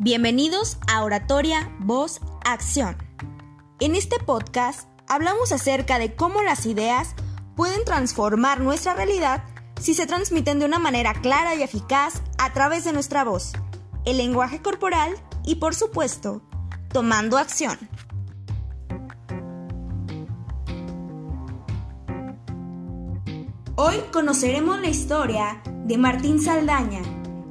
Bienvenidos a Oratoria Voz Acción. En este podcast hablamos acerca de cómo las ideas pueden transformar nuestra realidad si se transmiten de una manera clara y eficaz a través de nuestra voz, el lenguaje corporal y, por supuesto, tomando acción. Hoy conoceremos la historia de Martín Saldaña,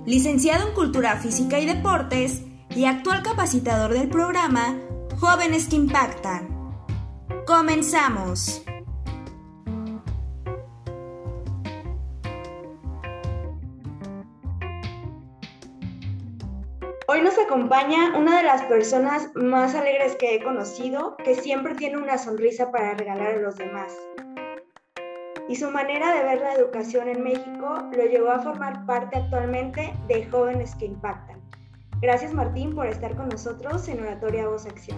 licenciado en Cultura Física y Deportes y actual capacitador del programa Jóvenes que Impactan. Comenzamos. Hoy nos acompaña una de las personas más alegres que he conocido, que siempre tiene una sonrisa para regalar a los demás y su manera de ver la educación en México lo llevó a formar parte actualmente de Jóvenes que Impactan. Gracias Martín por estar con nosotros en Oratoria Voz Acción.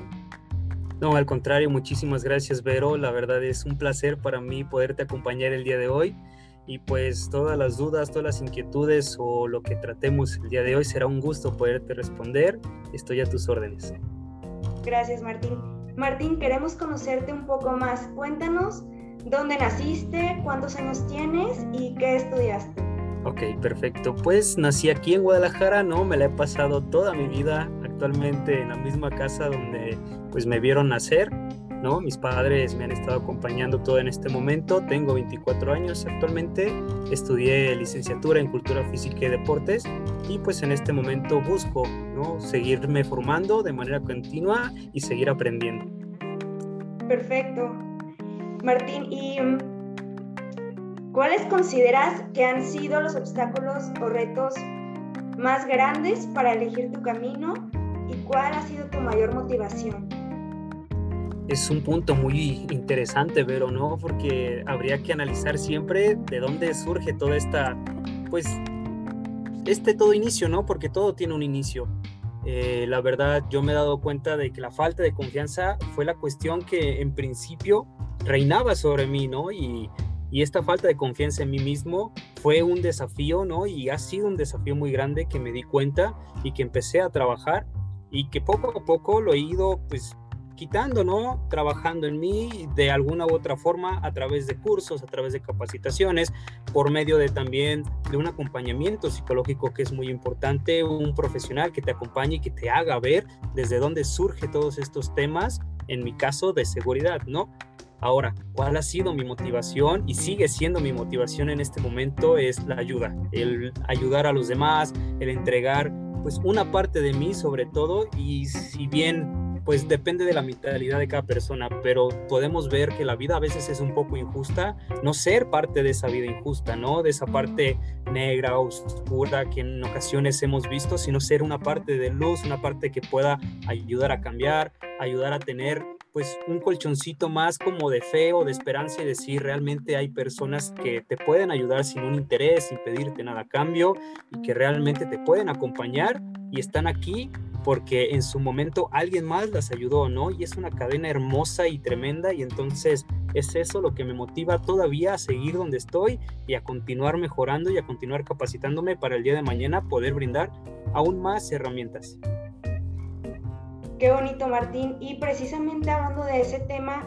No, al contrario, muchísimas gracias Vero. La verdad es un placer para mí poderte acompañar el día de hoy y pues todas las dudas, todas las inquietudes o lo que tratemos el día de hoy será un gusto poderte responder. Estoy a tus órdenes. Gracias Martín. Martín, queremos conocerte un poco más. Cuéntanos ¿Dónde naciste? ¿Cuántos años tienes? ¿Y qué estudiaste? Ok, perfecto. Pues nací aquí en Guadalajara, ¿no? Me la he pasado toda mi vida actualmente en la misma casa donde pues me vieron nacer, ¿no? Mis padres me han estado acompañando todo en este momento. Tengo 24 años actualmente. Estudié licenciatura en Cultura Física y Deportes y pues en este momento busco, ¿no? Seguirme formando de manera continua y seguir aprendiendo. Perfecto. Martín, ¿y mm, cuáles consideras que han sido los obstáculos o retos más grandes para elegir tu camino y cuál ha sido tu mayor motivación? Es un punto muy interesante, pero ¿no? Porque habría que analizar siempre de dónde surge toda esta, pues, este todo inicio, ¿no? Porque todo tiene un inicio. Eh, la verdad, yo me he dado cuenta de que la falta de confianza fue la cuestión que en principio reinaba sobre mí, ¿no? Y, esta falta de confianza en mí mismo fue un desafío, ¿no? Y ha sido un desafío muy grande que me di cuenta y que empecé a trabajar y que poco a poco lo he ido, pues, quitando, ¿no? Trabajando en mí de alguna u otra forma a través de cursos, a través de capacitaciones, por medio de también de un acompañamiento psicológico que es muy importante, un profesional que te acompañe y que te haga ver desde dónde surge todos estos temas, en mi caso de seguridad, ¿no? Ahora, ¿cuál ha sido mi motivación y sigue siendo mi motivación en este momento? Es la ayuda, el ayudar a los demás, el entregar pues una parte de mí sobre todo y si bien pues depende de la mentalidad de cada persona, pero podemos ver que la vida a veces es un poco injusta, no ser parte de esa vida injusta, ¿no? De esa parte negra, oscura que en ocasiones hemos visto, sino ser una parte de luz, una parte que pueda ayudar a cambiar, ayudar a tener pues un colchoncito más como de fe o de esperanza y decir realmente hay personas que te pueden ayudar sin un interés, sin pedirte nada a cambio y que realmente te pueden acompañar y están aquí porque en su momento alguien más las ayudó, ¿no? Y es una cadena hermosa y tremenda y entonces es eso lo que me motiva todavía a seguir donde estoy y a continuar mejorando y a continuar capacitándome para el día de mañana poder brindar aún más herramientas. Qué bonito, Martín. Y precisamente hablando de ese tema,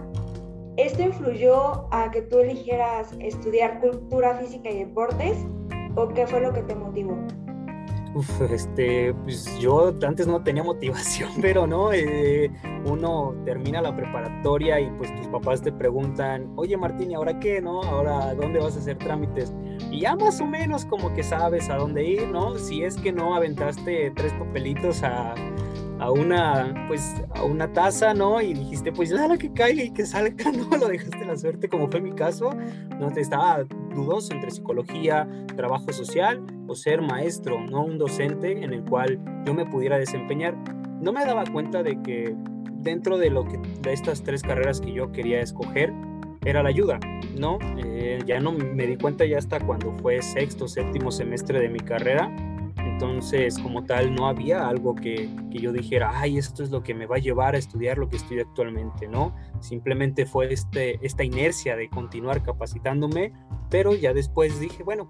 ¿esto influyó a que tú eligieras estudiar cultura física y deportes? ¿O qué fue lo que te motivó? Uf, este, pues yo antes no tenía motivación, pero no, eh, uno termina la preparatoria y pues tus papás te preguntan, oye Martín, ¿y ahora qué, no? Ahora, ¿dónde vas a hacer trámites? Y ya más o menos como que sabes a dónde ir, ¿no? Si es que no aventaste tres papelitos a, a una, pues, a una taza, ¿no? Y dijiste, pues, nada, que caiga y que salga, ¿no? Lo dejaste la suerte, como fue mi caso, ¿no? Te estaba dudoso entre psicología, trabajo social o ser maestro, ¿no? Un docente en el cual yo me pudiera desempeñar. No me daba cuenta de que dentro de lo que, de estas tres carreras que yo quería escoger, era la ayuda, ¿no? Eh, ya no me di cuenta ya hasta cuando fue sexto, séptimo semestre de mi carrera, entonces, como tal, no había algo que, yo dijera, ay, esto es lo que me va a llevar a estudiar lo que estoy actualmente, ¿no? Simplemente fue este, esta inercia de continuar capacitándome, pero ya después dije, bueno,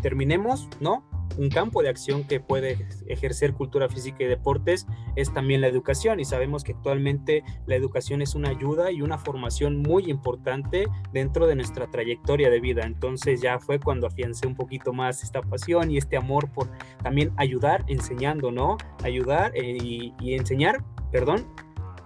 terminemos, ¿no? Un campo de acción que puede ejercer cultura física y deportes es también la educación y sabemos que actualmente la educación es una ayuda y una formación muy importante dentro de nuestra trayectoria de vida. Entonces ya fue cuando afiancé un poquito más esta pasión y este amor por también ayudar enseñando, ¿no? Ayudar eh, y, y enseñar, perdón,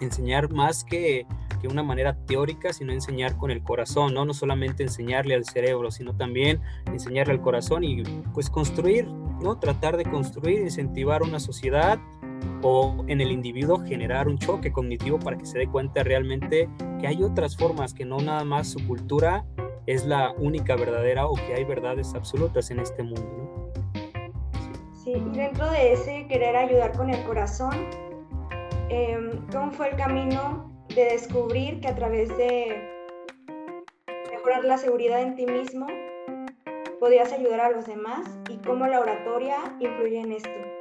enseñar más que que una manera teórica, sino enseñar con el corazón, ¿no? No solamente enseñarle al cerebro, sino también enseñarle al corazón y pues construir, ¿no? Tratar de construir, incentivar una sociedad o en el individuo generar un choque cognitivo para que se dé cuenta realmente que hay otras formas, que no nada más su cultura es la única verdadera o que hay verdades absolutas en este mundo. Sí, y dentro de ese querer ayudar con el corazón, em, ¿cómo fue el camino de descubrir que a través de mejorar la seguridad en ti mismo podías ayudar a los demás y cómo la oratoria influye en esto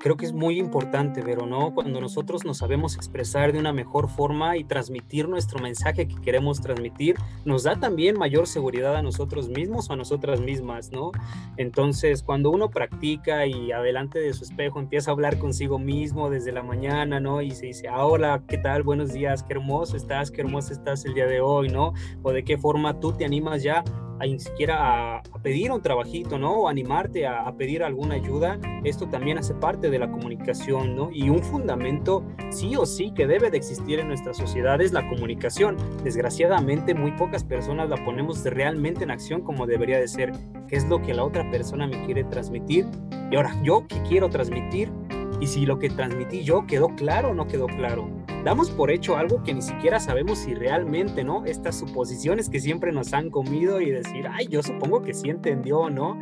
creo que es muy importante, pero no cuando nosotros nos sabemos expresar de una mejor forma y transmitir nuestro mensaje que queremos transmitir, nos da también mayor seguridad a nosotros mismos o a nosotras mismas, ¿no? Entonces, cuando uno practica y adelante de su espejo empieza a hablar consigo mismo desde la mañana, ¿no? Y se dice, hola, ¿qué tal? Buenos días, qué hermoso estás, qué hermoso estás el día de hoy, ¿no? O de qué forma tú te animas ya a ni siquiera a, pedir un trabajito, ¿no? O animarte a, a, pedir alguna ayuda, esto también hace parte de la comunicación, ¿no? Y un fundamento sí o sí que debe de existir en nuestra sociedad es la comunicación. Desgraciadamente muy pocas personas la ponemos realmente en acción como debería de ser, qué es lo que la otra persona me quiere transmitir y ahora yo qué quiero transmitir y si lo que transmití yo quedó claro o no quedó claro damos por hecho algo que ni siquiera sabemos si realmente, ¿no? Estas suposiciones que siempre nos han comido y decir, ay, yo supongo que sí entendió no,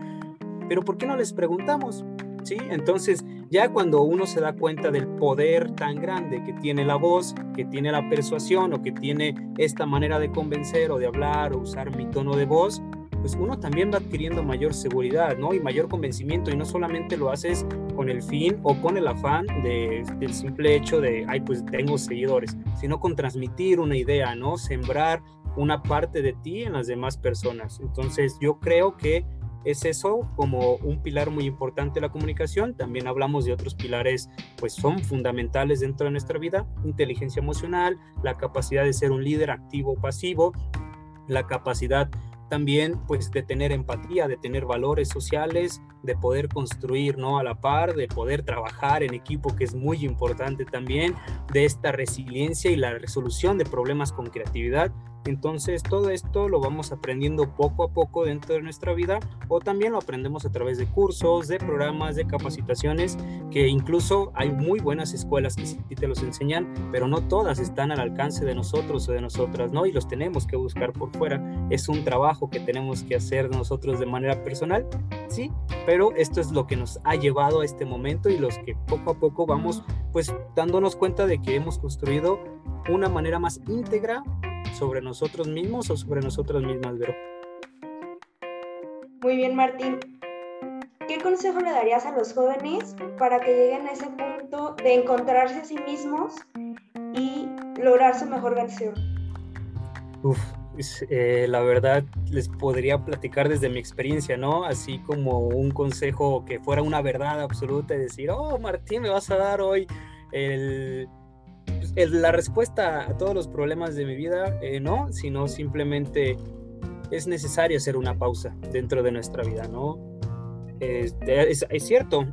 pero ¿por qué no les preguntamos? ¿Sí? Entonces, ya cuando uno se da cuenta del poder tan grande que tiene la voz, que tiene la persuasión o que tiene esta manera de convencer o de hablar o usar mi tono de voz, pues uno también va adquiriendo mayor seguridad, ¿no? Y mayor convencimiento y no solamente lo haces con el fin o con el afán de, del simple hecho de, ay, pues tengo seguidores, sino con transmitir una idea, ¿no? Sembrar una parte de ti en las demás personas. Entonces yo creo que es eso como un pilar muy importante de la comunicación. También hablamos de otros pilares, pues son fundamentales dentro de nuestra vida. Inteligencia emocional, la capacidad de ser un líder activo o pasivo, la capacidad también pues de tener empatía, de tener valores sociales, de poder construir no a la par, de poder trabajar en equipo que es muy importante también, de esta resiliencia y la resolución de problemas con creatividad entonces todo esto lo vamos aprendiendo poco a poco dentro de nuestra vida o también lo aprendemos a través de cursos, de programas, de capacitaciones, que incluso hay muy buenas escuelas que sí te los enseñan, pero no todas están al alcance de nosotros o de nosotras, ¿no? Y los tenemos que buscar por fuera. Es un trabajo que tenemos que hacer nosotros de manera personal, sí, pero esto es lo que nos ha llevado a este momento y los que poco a poco vamos pues dándonos cuenta de que hemos construido una manera más íntegra sobre nosotros mismos o sobre nosotras mismas, Vero. Muy bien, Martín. ¿Qué consejo le darías a los jóvenes para que lleguen a ese punto de encontrarse a sí mismos y lograr su mejor versión? Uf, pues, eh, la verdad les podría platicar desde mi experiencia, ¿no? Así como un consejo que fuera una verdad absoluta y decir, oh, Martín, me vas a dar hoy el la respuesta a todos los problemas de mi vida, eh, no, sino simplemente es necesario hacer una pausa dentro de nuestra vida, ¿no? Es, es, cierto,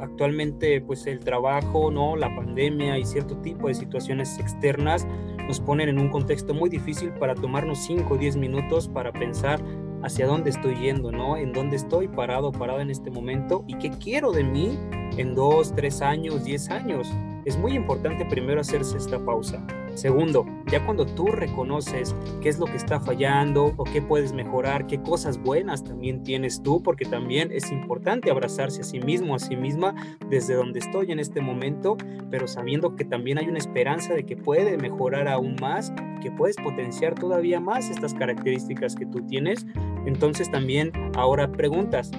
actualmente pues el trabajo, ¿no? La pandemia y cierto tipo de situaciones externas nos ponen en un contexto muy difícil para tomarnos 5 o 10 minutos para pensar hacia dónde estoy yendo, ¿no? En dónde estoy parado, parado en este momento y qué quiero de mí en 2, 3 años, 10 años es muy importante primero hacerse esta pausa. Segundo, ya cuando tú reconoces qué es lo que está fallando o qué puedes mejorar, qué cosas buenas también tienes tú, porque también es importante abrazarse a sí mismo, a sí misma, desde donde estoy en este momento, pero sabiendo que también hay una esperanza de que puede mejorar aún más, que puedes potenciar todavía más estas características que tú tienes. Entonces también ahora preguntas,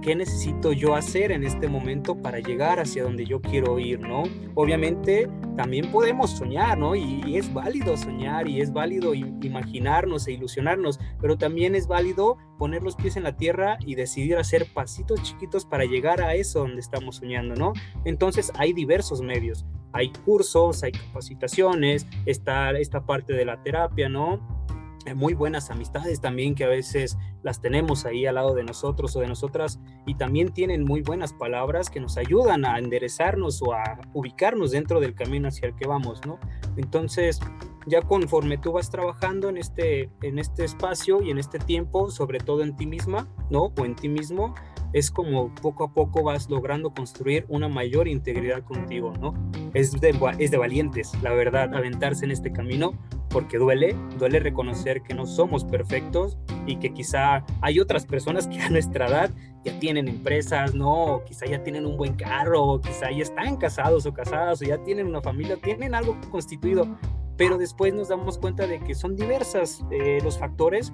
qué necesito yo hacer en este momento para llegar hacia donde yo quiero ir, ¿no? Obviamente también podemos soñar, ¿no? Y, es válido soñar y es válido imaginarnos e ilusionarnos, pero también es válido poner los pies en la tierra y decidir hacer pasitos chiquitos para llegar a eso donde estamos soñando, ¿no? Entonces hay diversos medios, hay cursos, hay capacitaciones, está esta parte de la terapia, ¿no? Muy buenas amistades también que a veces las tenemos ahí al lado de nosotros o de nosotras y también tienen muy buenas palabras que nos ayudan a enderezarnos o a ubicarnos dentro del camino hacia el que vamos, ¿no? Entonces, ya conforme tú vas trabajando en este, en este espacio y en este tiempo, sobre todo en ti misma, ¿no? O en ti mismo, es como poco a poco vas logrando construir una mayor integridad contigo, ¿no? Es de, es de valientes, la verdad, aventarse en este camino, porque duele, duele reconocer que no somos perfectos y que quizá hay otras personas que a nuestra edad ya tienen empresas, ¿no? quizá ya tienen un buen carro, o quizá ya están casados o casadas, o ya tienen una familia, tienen algo constituido, pero después nos damos cuenta de que son diversas eh, los factores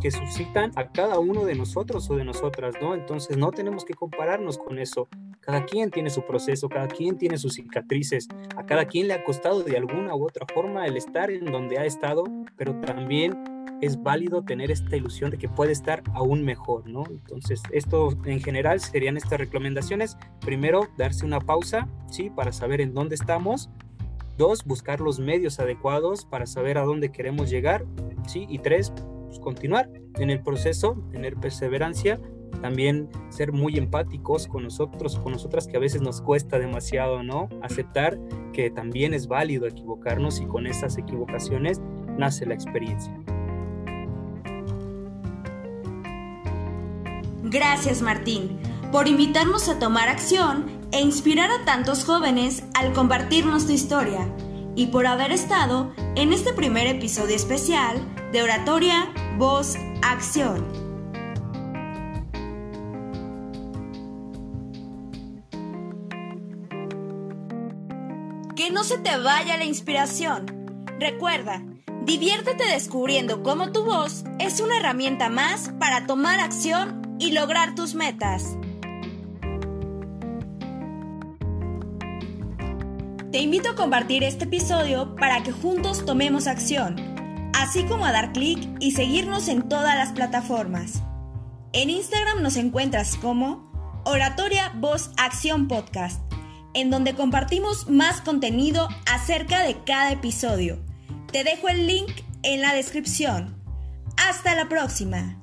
que suscitan a cada uno de nosotros o de nosotras, ¿no? Entonces no tenemos que compararnos con eso. Cada quien tiene su proceso, cada quien tiene sus cicatrices, a cada quien le ha costado de alguna u otra forma el estar en donde ha estado, pero también es válido tener esta ilusión de que puede estar aún mejor, ¿no? Entonces, esto en general serían estas recomendaciones. Primero, darse una pausa, ¿sí? Para saber en dónde estamos. Dos, buscar los medios adecuados para saber a dónde queremos llegar, ¿sí? Y tres, pues, continuar en el proceso, tener perseverancia, también ser muy empáticos con nosotros, con nosotras que a veces nos cuesta demasiado, ¿no? Aceptar que también es válido equivocarnos y con esas equivocaciones nace la experiencia. Gracias Martín por invitarnos a tomar acción e inspirar a tantos jóvenes al compartirnos tu historia y por haber estado en este primer episodio especial de Oratoria Voz Acción. No se te vaya la inspiración. Recuerda, diviértete descubriendo cómo tu voz es una herramienta más para tomar acción y lograr tus metas. Te invito a compartir este episodio para que juntos tomemos acción así como a dar clic y seguirnos en todas las plataformas. En Instagram nos encuentras como Oratoria Voz Acción Podcast, en donde compartimos más contenido acerca de cada episodio. Te dejo el link en la descripción. Hasta la próxima.